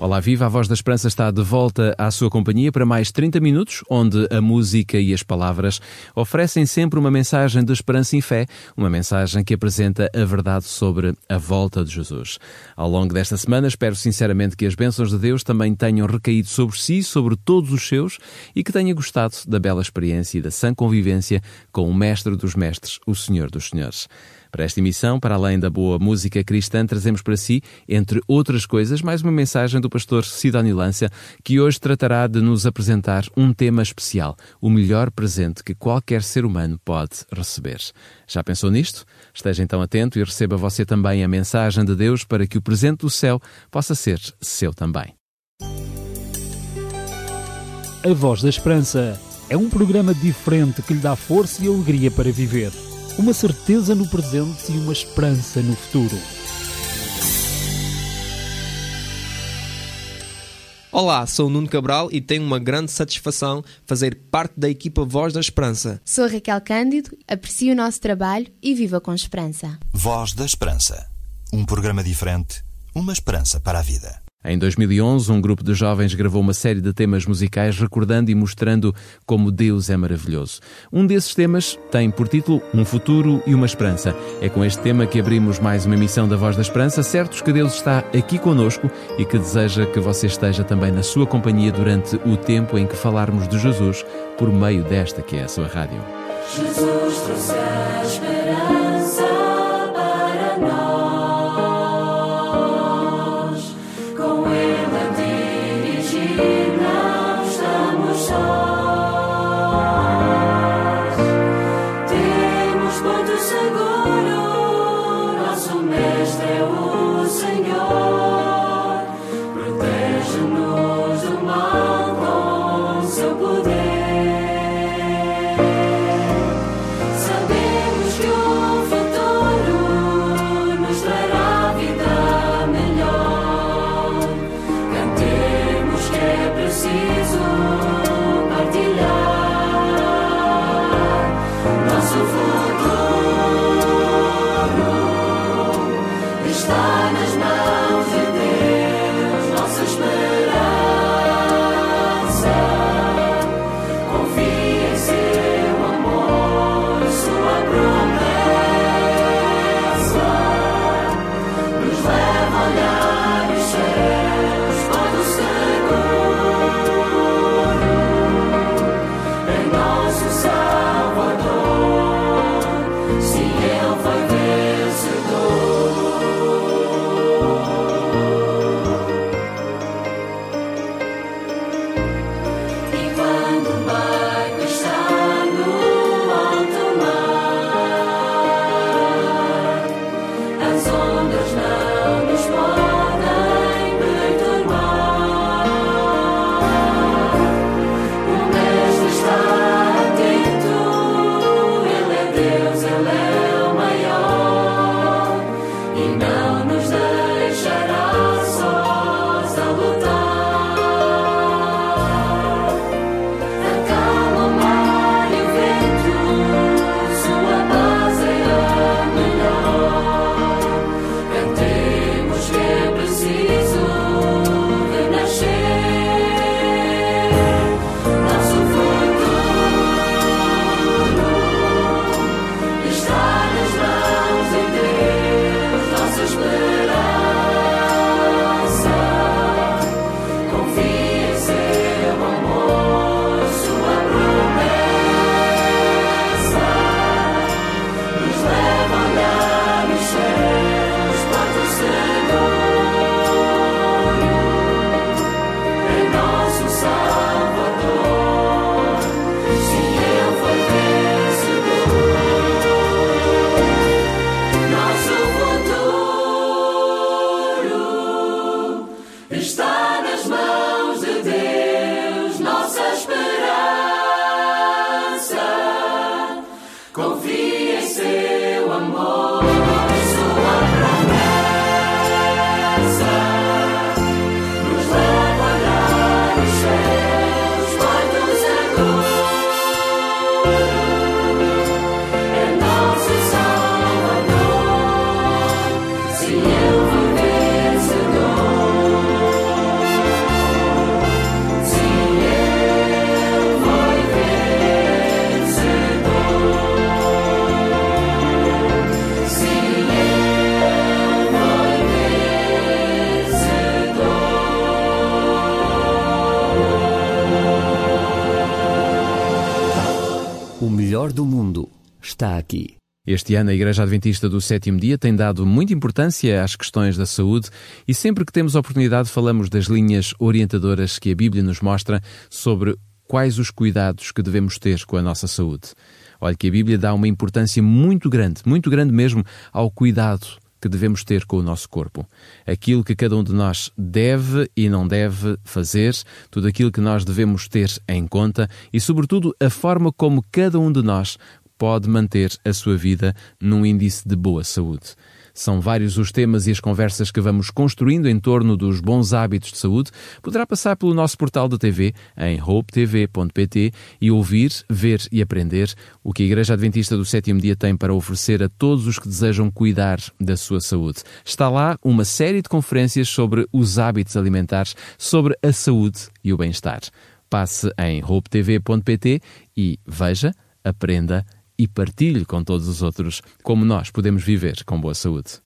Olá, viva! A Voz da Esperança está de volta à sua companhia para mais 30 minutos, onde a música e as palavras oferecem sempre uma mensagem de esperança e fé, uma mensagem que apresenta a verdade sobre a volta de Jesus. Ao longo desta semana, espero sinceramente que as bênçãos de Deus também tenham recaído sobre si, sobre todos os seus, e que tenha gostado da bela experiência e da sã convivência com o Mestre dos Mestres, o Senhor dos Senhores. Para esta emissão, para além da boa música cristã, trazemos para si, entre outras coisas, mais uma mensagem do pastor Sidónio Lância, que hoje tratará de nos apresentar um tema especial, o melhor presente que qualquer ser humano pode receber. Já pensou nisto? Esteja então atento e receba você também a mensagem de Deus para que o presente do céu possa ser seu também. A Voz da Esperança é um programa diferente que lhe dá força e alegria para viver uma certeza no presente e uma esperança no futuro. Olá, sou o Nuno Cabral e tenho uma grande satisfação fazer parte da equipa Voz da Esperança. Sou Raquel Cândido, aprecio o nosso trabalho e viva com esperança. Voz da Esperança. Um programa diferente, uma esperança para a vida. Em 2011, um grupo de jovens gravou uma série de temas musicais recordando e mostrando como Deus é maravilhoso. Um desses temas tem por título Um Futuro e uma Esperança. É com este tema que abrimos mais uma emissão da Voz da Esperança, certos que Deus está aqui conosco e que deseja que você esteja também na sua companhia durante o tempo em que falarmos de Jesus por meio desta que é a sua rádio. Jesus trouxe está aqui. Este ano, a Igreja Adventista do Sétimo Dia tem dado muita importância às questões da saúde e sempre que temos oportunidade falamos das linhas orientadoras que a Bíblia nos mostra sobre quais os cuidados que devemos ter com a nossa saúde. Olha que a Bíblia dá uma importância muito grande, muito grande mesmo, ao cuidado que devemos ter com o nosso corpo. Aquilo que cada um de nós deve e não deve fazer, tudo aquilo que nós devemos ter em conta e, sobretudo, a forma como cada um de nós pode manter a sua vida num índice de boa saúde. São vários os temas e as conversas que vamos construindo em torno dos bons hábitos de saúde. Poderá passar pelo nosso portal da TV em hopetv.pt e ouvir, ver e aprender o que a Igreja Adventista do Sétimo Dia tem para oferecer a todos os que desejam cuidar da sua saúde. Está lá uma série de conferências sobre os hábitos alimentares, sobre a saúde e o bem-estar. Passe em hopetv.pt e veja, aprenda e partilhe com todos os outros como nós podemos viver com boa saúde.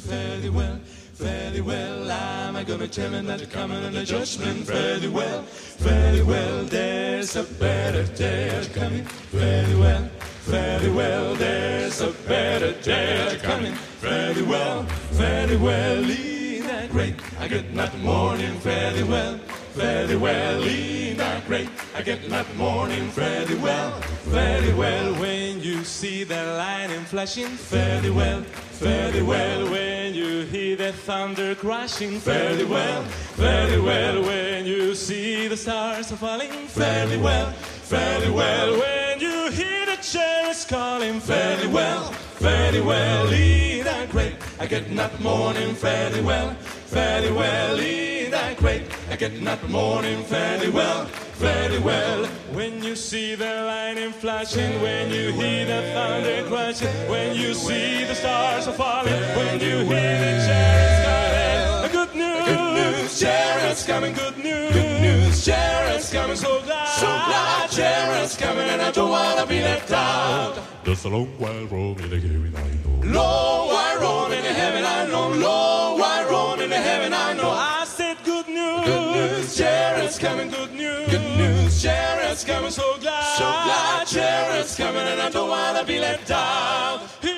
Fairly well, fairly well? Am I gonna tell him that coming an adjustment fairly well, fairly well? There's a better day coming, fairly well, fairly well. There's a better day coming, fairly well, fairly well. Ain't that great? I get that morning fairly well. Fairly well, ain't that great? I get that morning fairly well, fairly well. When you see the lightning flashing, fairly well, fairly well. When you hear the thunder crashing, fairly well, fairly well. When you see the stars are falling, fairly well, fairly well. When you hear the cherries calling, fairly well, fairly well. Ain't that great? I get that morning fairly well, fairly well. Ain't that great? I get that morning fairly well, fairly well. When you see the lightning flashing, when you hear the thunder crashing, when you see the stars are falling, when you hear the chariots coming, good news, good news, chariots coming, good news, good news, chariots coming, so glad, so glad, chariots coming, and I don't wanna be left out. Just a long while roam in the heaven I know. Long while roam in the heaven I know, long while roam in the heaven I know. Good news, news, coming, good news, good news, chariots coming, so glad, so glad, chariots coming, and I don't wanna be left out. In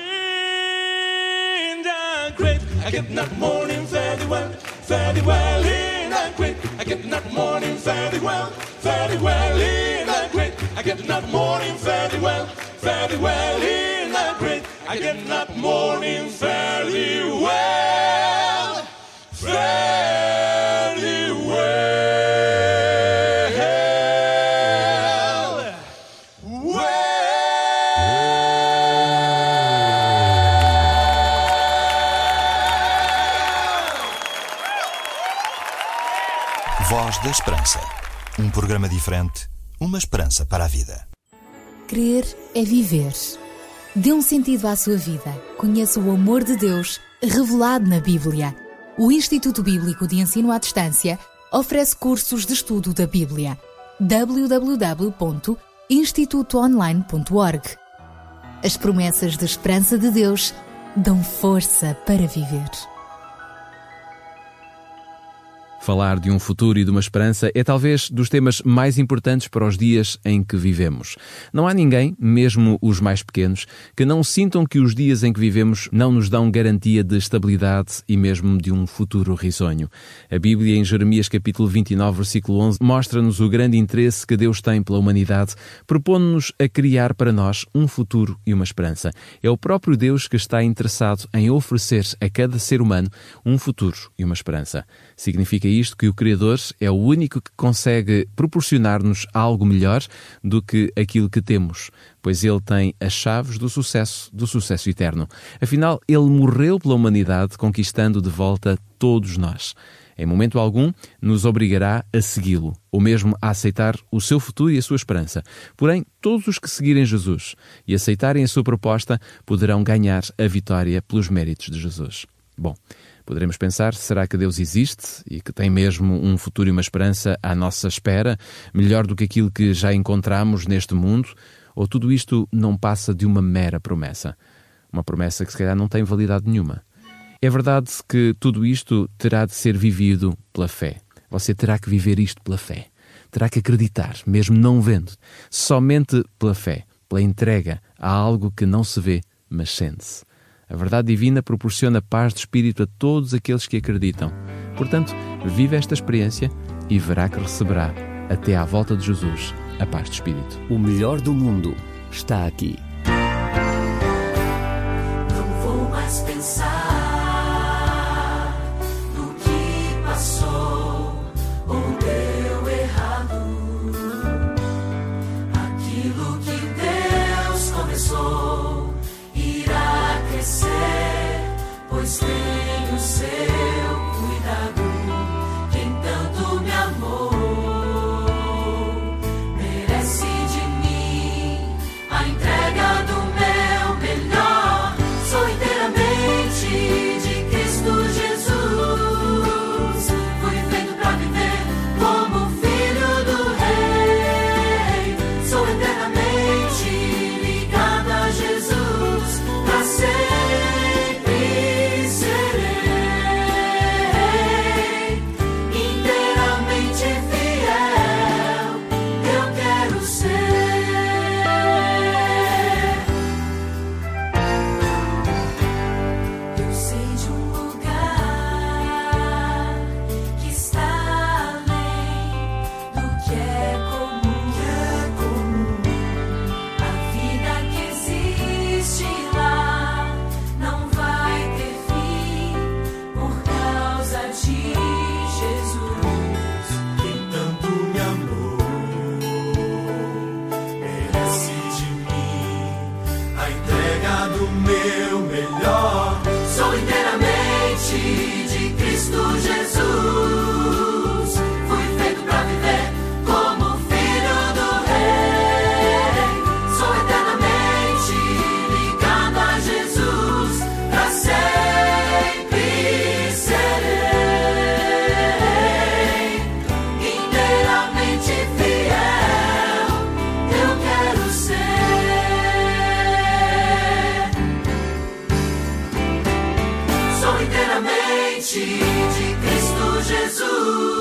the great, I get that morning fairly well, fairly well. In that great, I get that morning fairly well, fairly well. In that great, I get that morning fairly well, fairly well. In that great, I get that morning fairly well, Esperança. Um programa diferente, uma esperança para a vida. Crer é viver. Dê um sentido à sua vida. Conheça o amor de Deus revelado na Bíblia. O Instituto Bíblico de Ensino à Distância oferece cursos de estudo da Bíblia. www.institutoonline.org As promessas de esperança de Deus dão força para viver. Falar de um futuro e de uma esperança é talvez dos temas mais importantes para os dias em que vivemos. Não há ninguém, mesmo os mais pequenos, que não sintam que os dias em que vivemos não nos dão garantia de estabilidade e mesmo de um futuro risonho. A Bíblia, em Jeremias capítulo 29, versículo 11, mostra-nos o grande interesse que Deus tem pela humanidade, propondo-nos a criar para nós um futuro e uma esperança. É o próprio Deus que está interessado em oferecer a cada ser humano um futuro e uma esperança. Significa isto que o Criador é o único que consegue proporcionar-nos algo melhor do que aquilo que temos, pois ele tem as chaves do sucesso, do sucesso eterno. Afinal, ele morreu pela humanidade, conquistando de volta todos nós. Em momento algum, nos obrigará a segui-lo, ou mesmo a aceitar o seu futuro e a sua esperança. Porém, todos os que seguirem Jesus e aceitarem a sua proposta poderão ganhar a vitória pelos méritos de Jesus. Bom, Poderemos pensar, será que Deus existe e que tem mesmo um futuro e uma esperança à nossa espera, melhor do que aquilo que já encontramos neste mundo? Ou tudo isto não passa de uma mera promessa? Uma promessa que se calhar não tem validade nenhuma. É verdade que tudo isto terá de ser vivido pela fé. Você terá que viver isto pela fé. Terá que acreditar, mesmo não vendo, somente pela fé, pela entrega a algo que não se vê, mas sente-se. A verdade divina proporciona paz de espírito a todos aqueles que acreditam. Portanto, vive esta experiência e verá que receberá, até à volta de Jesus, a paz de espírito. O melhor do mundo está aqui. Não vou mais pensar pois tem de Cristo Jesus.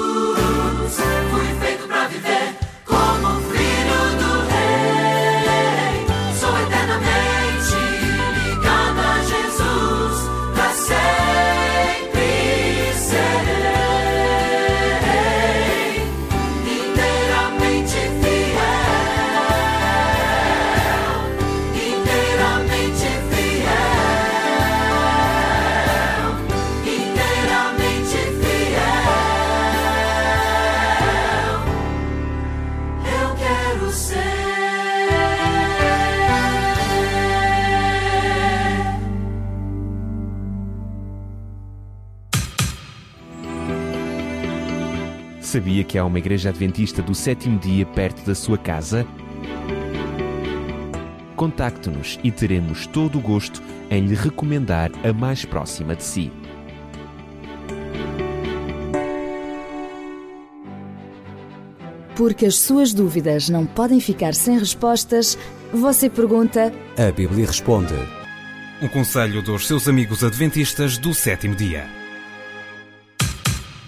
Sabia que há uma igreja adventista do sétimo dia perto da sua casa? Contacte-nos e teremos todo o gosto em lhe recomendar a mais próxima de si. Porque as suas dúvidas não podem ficar sem respostas, você pergunta A Bíblia responde. Um conselho dos seus amigos adventistas do sétimo dia.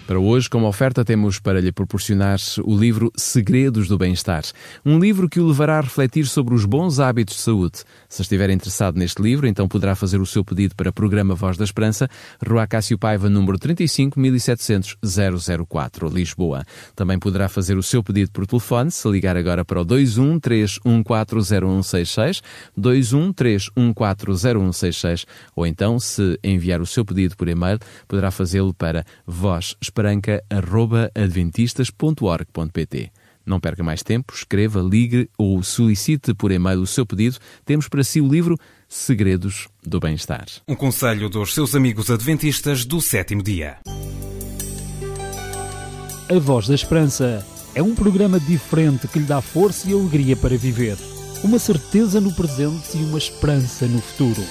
Para hoje, como oferta, temos para lhe proporcionar o livro Segredos do Bem-Estar. Um livro que o levará a refletir sobre os bons hábitos de saúde. Se estiver interessado neste livro, então poderá fazer o seu pedido para o programa Voz da Esperança, Rua Cássio Paiva, número 35 1700 004, Lisboa. Também poderá fazer o seu pedido por telefone, se ligar agora para o 213140166, 213140166, ou então, se enviar o seu pedido por e-mail, poderá fazê-lo para voz esperanca.adventistas.org.pt. Não perca mais tempo, escreva, ligue ou solicite por e-mail o seu pedido. Temos para si o livro Segredos do Bem-Estar. Um conselho dos seus amigos adventistas do sétimo dia. A Voz da Esperança é um programa diferente que lhe dá força e alegria para viver. Uma certeza no presente e uma esperança no futuro.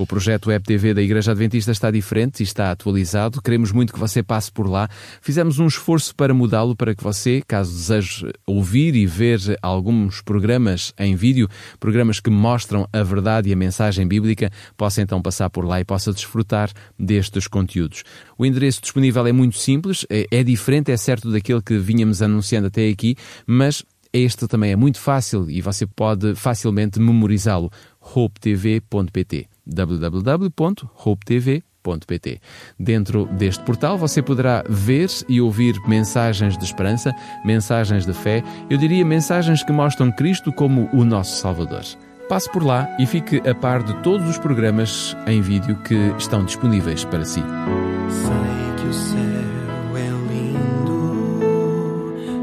O projeto Web TV da Igreja Adventista está diferente e está atualizado. Queremos muito que você passe por lá. Fizemos um esforço para mudá-lo para que você, caso deseje ouvir e ver alguns programas em vídeo, programas que mostram a verdade e a mensagem bíblica, possa então passar por lá e possa desfrutar destes conteúdos. O endereço disponível é muito simples, é, é diferente, é certo, daquele que vínhamos anunciando até aqui, mas este também é muito fácil e você pode facilmente memorizá-lo. hopetv.pt www.hopetv.pt. Dentro deste portal você poderá ver e ouvir mensagens de esperança, mensagens de fé, eu diria mensagens que mostram Cristo como o nosso Salvador. Passe por lá e fique a par de todos os programas em vídeo que estão disponíveis para si. Sei que o céu é lindo,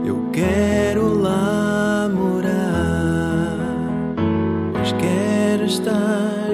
eu quero lá morar, pois quero estar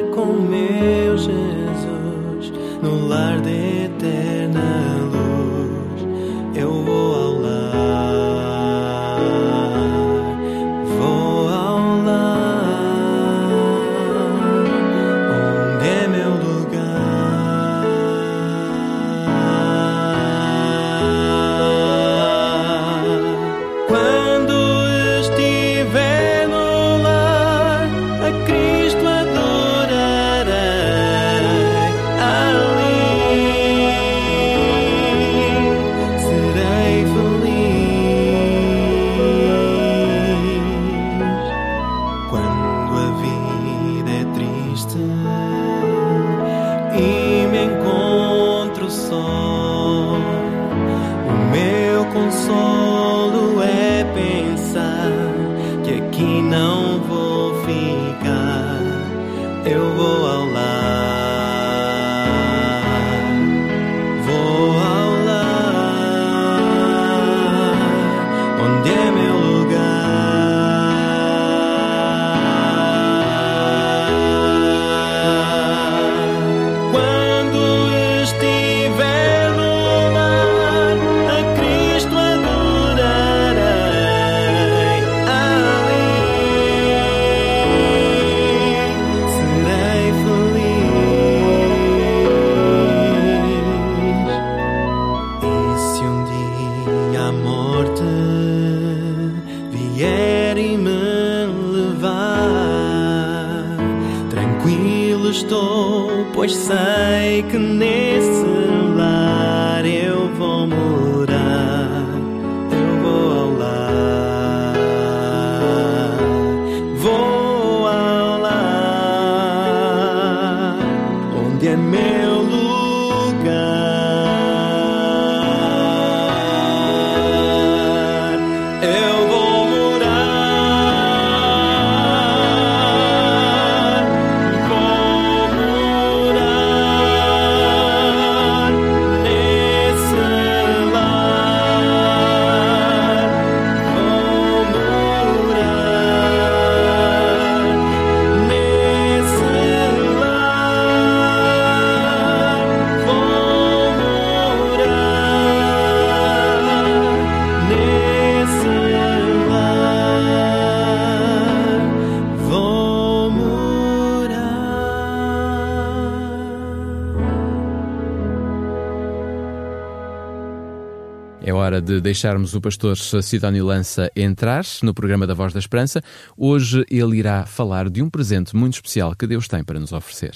de deixarmos o pastor Sidónio Lança entrar no programa da Voz da Esperança. Hoje ele irá falar de um presente muito especial que Deus tem para nos oferecer.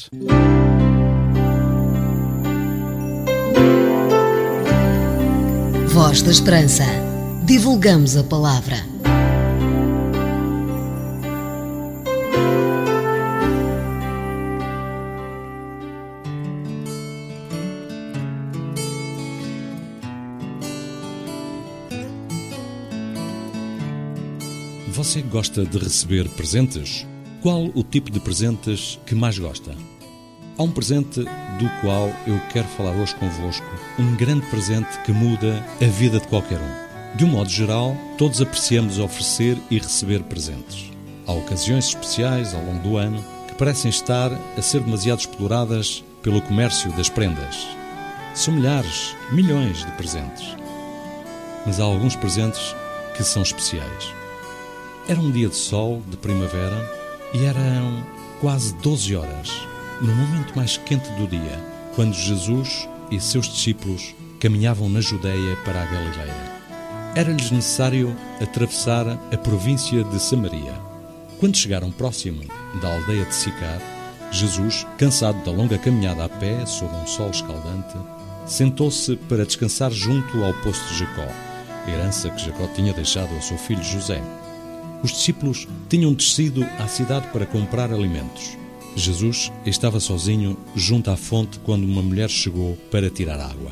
Voz da Esperança. Divulgamos a palavra. Você gosta de receber presentes? Qual o tipo de presentes que mais gosta? Há um presente do qual eu quero falar hoje convosco, um grande presente que muda a vida de qualquer um. De um modo geral, todos apreciamos oferecer e receber presentes. Há ocasiões especiais ao longo do ano que parecem estar a ser demasiado exploradas pelo comércio das prendas. São milhares, milhões de presentes. Mas há alguns presentes que são especiais. Era um dia de sol, de primavera, e eram quase 12 horas, no momento mais quente do dia, quando Jesus e seus discípulos caminhavam na Judeia para a Galileia. Era-lhes necessário atravessar a província de Samaria. Quando chegaram próximo da aldeia de Sicar, Jesus, cansado da longa caminhada a pé sob um sol escaldante, sentou-se para descansar junto ao poço de Jacó, herança que Jacó tinha deixado ao seu filho José. Os discípulos tinham descido à cidade para comprar alimentos. Jesus estava sozinho junto à fonte quando uma mulher chegou para tirar água.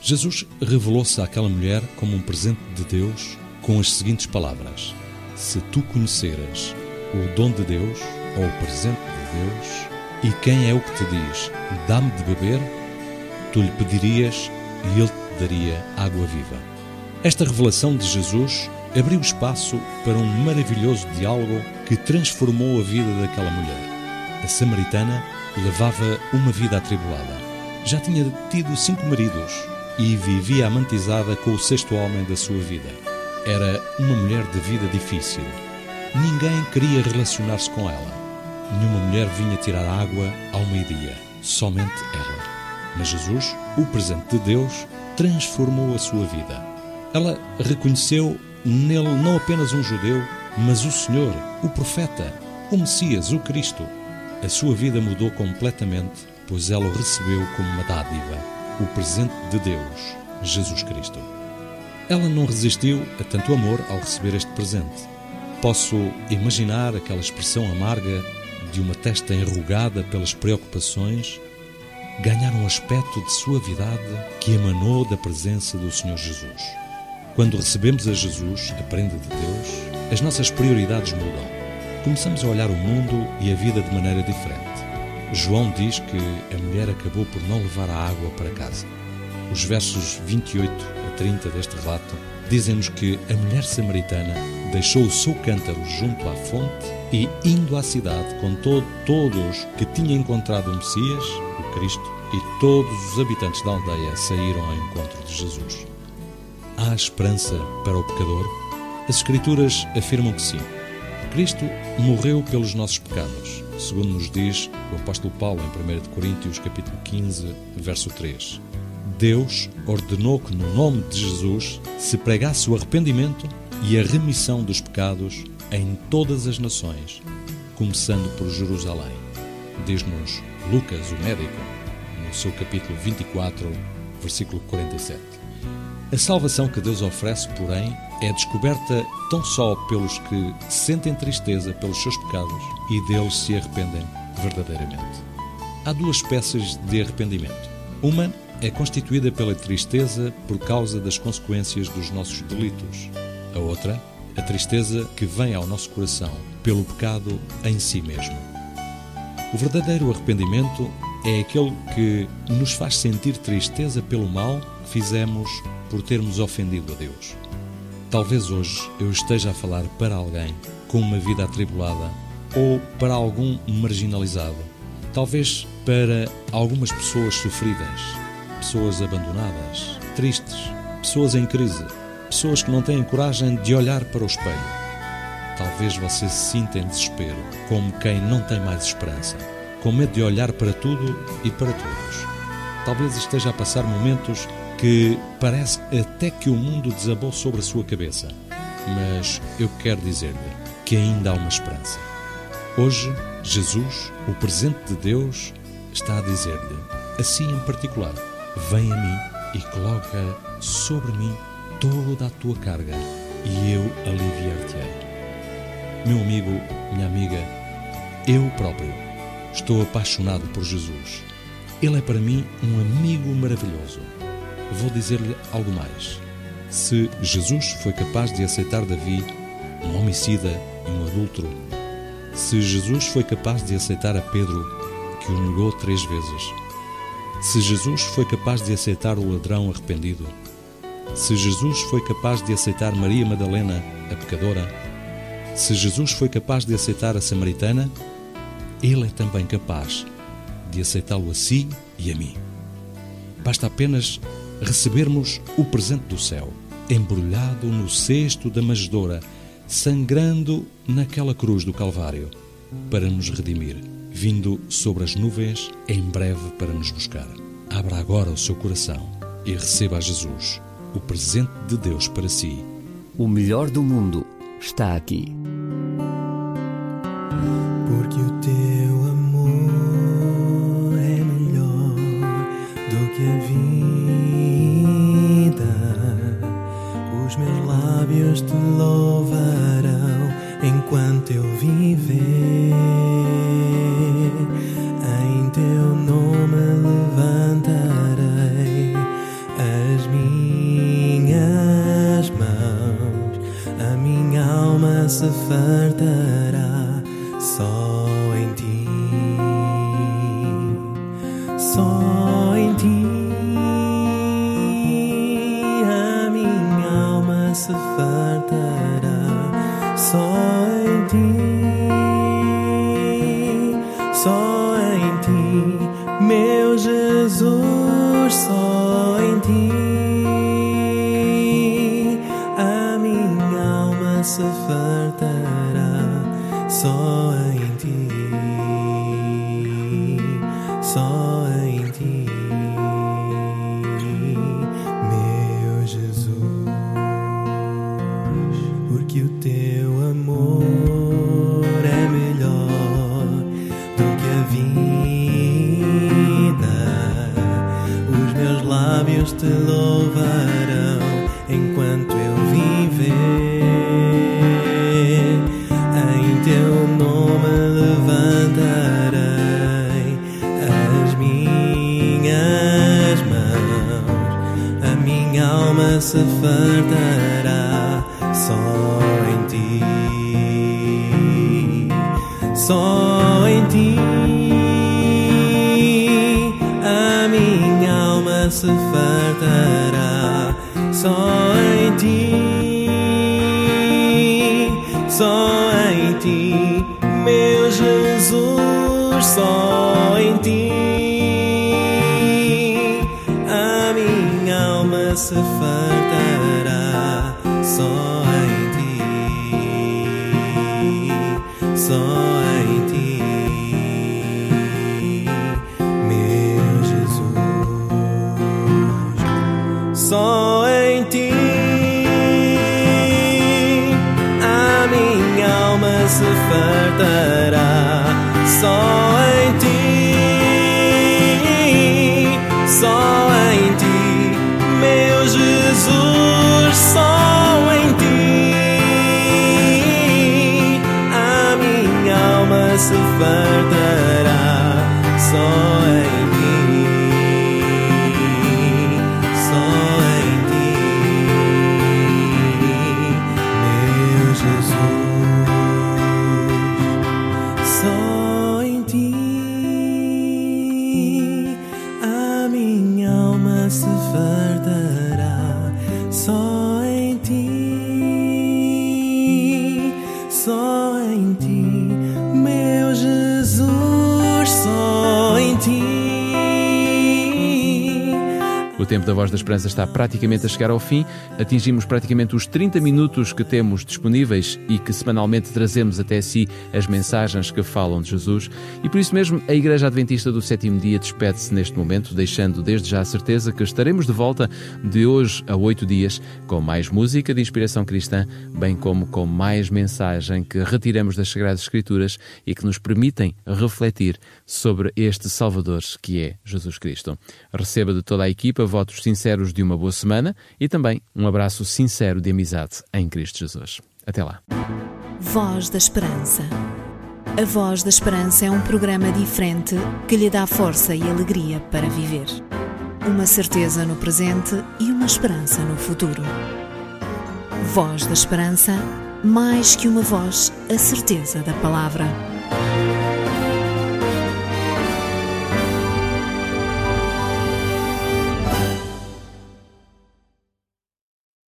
Jesus revelou-se àquela mulher como um presente de Deus com as seguintes palavras: Se tu conheceras o dom de Deus ou o presente de Deus, e quem é o que te diz, dá-me de beber, tu lhe pedirias e ele te daria água viva. Esta revelação de Jesus abriu espaço para um maravilhoso diálogo que transformou a vida daquela mulher. A samaritana levava uma vida atribulada. Já tinha tido cinco maridos e vivia amantizada com o sexto homem da sua vida. Era uma mulher de vida difícil. Ninguém queria relacionar-se com ela. Nenhuma mulher vinha tirar água ao meio-dia, somente ela. Mas Jesus, o presente de Deus, transformou a sua vida. Ela reconheceu nele não apenas um judeu, mas o Senhor, o profeta, o Messias, o Cristo. A sua vida mudou completamente, pois ela o recebeu como uma dádiva, o presente de Deus, Jesus Cristo. Ela não resistiu a tanto amor ao receber este presente. Posso imaginar aquela expressão amarga de uma testa enrugada pelas preocupações ganhar um aspecto de suavidade que emanou da presença do Senhor Jesus. Quando recebemos a Jesus, a prenda de Deus, as nossas prioridades mudam. Começamos a olhar o mundo e a vida de maneira diferente. João diz que a mulher acabou por não levar a água para casa. Os versos 28 a 30 deste relato dizem-nos que a mulher samaritana deixou o seu cântaro junto à fonte e, indo à cidade com to todos que tinha encontrado o Messias, o Cristo, e todos os habitantes da aldeia saíram ao encontro de Jesus. Há esperança para o pecador? As Escrituras afirmam que sim. Cristo morreu pelos nossos pecados, segundo nos diz o apóstolo Paulo em 1 Coríntios capítulo 15, verso 3. Deus ordenou que no nome de Jesus se pregasse o arrependimento e a remissão dos pecados em todas as nações, começando por Jerusalém. Diz-nos Lucas, o médico, no seu capítulo 24, versículo 47. A salvação que Deus oferece, porém, é descoberta tão só pelos que sentem tristeza pelos seus pecados e deles se arrependem verdadeiramente. Há duas espécies de arrependimento. Uma é constituída pela tristeza por causa das consequências dos nossos delitos. A outra, a tristeza que vem ao nosso coração pelo pecado em si mesmo. O verdadeiro arrependimento é aquele que nos faz sentir tristeza pelo mal fizemos por termos ofendido a Deus. Talvez hoje eu esteja a falar para alguém com uma vida atribulada ou para algum marginalizado. Talvez para algumas pessoas sofridas, pessoas abandonadas, tristes, pessoas em crise, pessoas que não têm coragem de olhar para o espelho. Talvez você se sinta em desespero, como quem não tem mais esperança, com medo de olhar para tudo e para todos. Talvez esteja a passar momentos que parece até que o mundo desabou sobre a sua cabeça. Mas eu quero dizer-lhe que ainda há uma esperança. Hoje, Jesus, o presente de Deus, está a dizer-lhe, assim em particular, vem a mim e coloca sobre mim toda a tua carga e eu aliviar-te-ei. Meu amigo, minha amiga, eu próprio estou apaixonado por Jesus. Ele é para mim um amigo maravilhoso. Vou dizer-lhe algo mais. Se Jesus foi capaz de aceitar Davi, um homicida e um adúltero, se Jesus foi capaz de aceitar a Pedro, que o negou três vezes. Se Jesus foi capaz de aceitar o ladrão arrependido, se Jesus foi capaz de aceitar Maria Madalena, a pecadora, se Jesus foi capaz de aceitar a samaritana, Ele é também capaz de aceitá-lo a si e a mim. Basta apenas recebermos o presente do céu, embrulhado no cesto da manjedoura, sangrando naquela cruz do Calvário, para nos redimir, vindo sobre as nuvens em breve para nos buscar. Abra agora o seu coração e receba a Jesus, o presente de Deus para si. O melhor do mundo está aqui. Se fartará. Só se fartará só em ti. Só em ti. A minha alma se fartará só em ti. Só em ti, meu Jesus, só só tempo da Voz da Esperança está praticamente a chegar ao fim. Atingimos praticamente os 30 minutos que temos disponíveis e que semanalmente trazemos até si as mensagens que falam de Jesus. E por isso mesmo, a Igreja Adventista do Sétimo Dia despede-se neste momento, deixando desde já a certeza que estaremos de volta de hoje a oito dias com mais música de inspiração cristã, bem como com mais mensagem que retiramos das Sagradas Escrituras e que nos permitem refletir sobre este Salvador que é Jesus Cristo. Receba de toda a equipa votos sinceros de uma boa semana e também um abraço sincero de amizade em Cristo Jesus. Até lá. Voz da Esperança. A Voz da Esperança é um programa diferente que lhe dá força e alegria para viver. Uma certeza no presente e uma esperança no futuro. Voz da Esperança, mais que uma voz, a certeza da palavra.